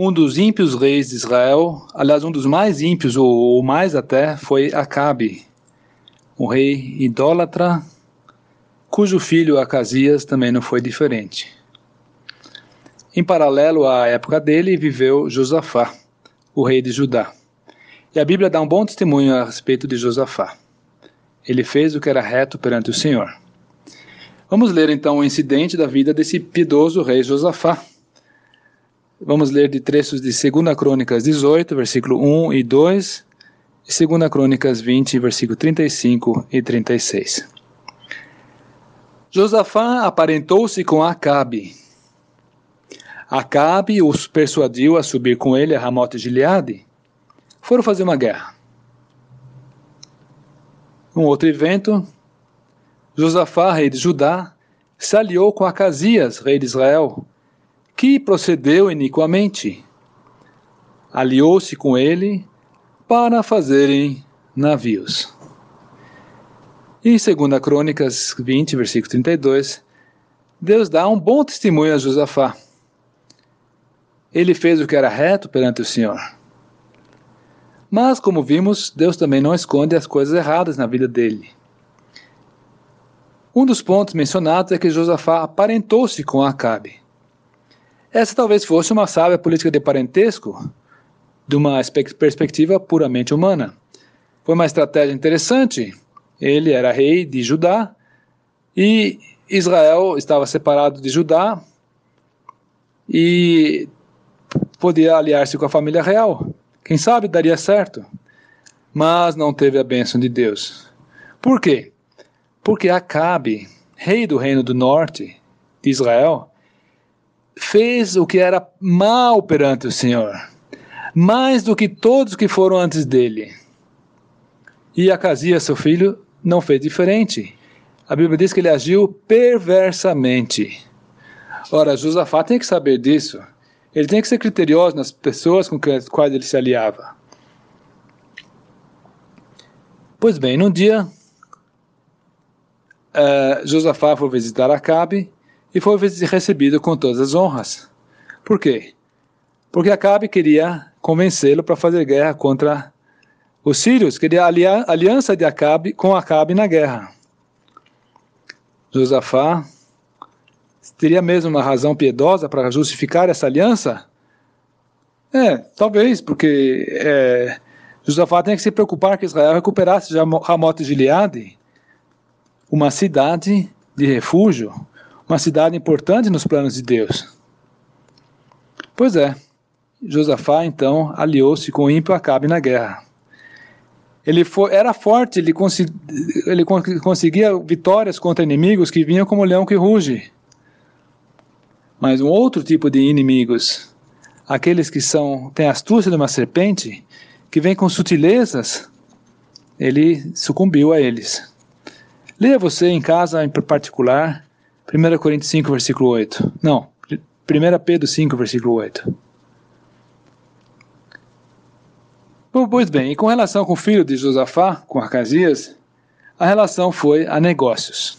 um dos ímpios reis de Israel, aliás, um dos mais ímpios, ou, mais até, foi Acabe, um rei idólatra, cujo filho Acasias também não foi diferente. Em paralelo à época dele, viveu Josafá, o rei de Judá. E a Bíblia dá um bom testemunho a respeito de Josafá. Ele fez o que era reto perante o Senhor. Vamos ler então o incidente da vida desse piedoso rei Josafá Vamos ler de trechos de 2 Crônicas 18, versículo 1 e 2, e 2 Crônicas 20, versículo 35 e 36. Josafá aparentou-se com Acabe. Acabe os persuadiu a subir com ele a Ramote Gileade. Foram fazer uma guerra. Um outro evento, Josafá, rei de Judá, se aliou com Acasias, rei de Israel, que procedeu iniquamente, aliou-se com ele para fazerem navios. Em 2 Crônicas 20, versículo 32, Deus dá um bom testemunho a Josafá. Ele fez o que era reto perante o Senhor. Mas, como vimos, Deus também não esconde as coisas erradas na vida dele. Um dos pontos mencionados é que Josafá aparentou-se com Acabe. Essa talvez fosse uma sábia política de parentesco, de uma perspectiva puramente humana. Foi uma estratégia interessante. Ele era rei de Judá e Israel estava separado de Judá e podia aliar-se com a família real. Quem sabe daria certo. Mas não teve a bênção de Deus. Por quê? Porque Acabe, rei do reino do norte de Israel, fez o que era mal perante o Senhor, mais do que todos que foram antes dele. E Acasias, seu filho, não fez diferente. A Bíblia diz que ele agiu perversamente. Ora, Josafá tem que saber disso. Ele tem que ser criterioso nas pessoas com as quais ele se aliava. Pois bem, num dia, uh, Josafá foi visitar Acabe e foi recebido com todas as honras. Por quê? Porque Acabe queria convencê-lo para fazer guerra contra os sírios, queria a aliança de Acabe com Acabe na guerra. Josafá teria mesmo uma razão piedosa para justificar essa aliança? É, talvez, porque é, Josafá tem que se preocupar que Israel recuperasse Ramote Gileade, uma cidade de refúgio, uma cidade importante nos planos de Deus. Pois é, Josafá então aliou-se com o ímpio Acabe na guerra. Ele foi, era forte, ele, consegui, ele conseguia vitórias contra inimigos que vinham como leão que ruge. Mas um outro tipo de inimigos, aqueles que são têm a astúcia de uma serpente, que vem com sutilezas, ele sucumbiu a eles. Leia você em casa, em particular, 1 Coríntios 5, versículo 8. Não, 1 Pedro 5, versículo 8. Pois bem, e com relação com o filho de Josafá, com Arcasias, a relação foi a negócios.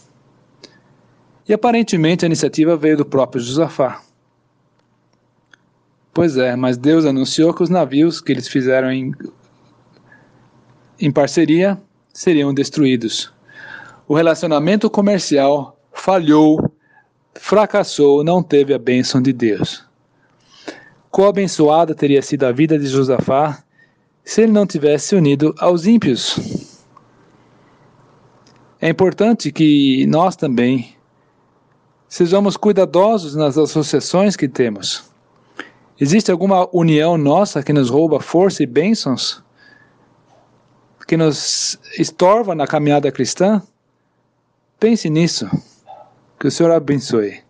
E aparentemente a iniciativa veio do próprio Josafá. Pois é, mas Deus anunciou que os navios que eles fizeram em, em parceria seriam destruídos. O relacionamento comercial falhou, fracassou, não teve a bênção de Deus. Quão abençoada teria sido a vida de Josafá se ele não tivesse unido aos ímpios. É importante que nós também sejamos cuidadosos nas associações que temos. Existe alguma união nossa que nos rouba força e bênçãos? Que nos estorva na caminhada cristã? Pense nisso. Que o Senhor abençoe.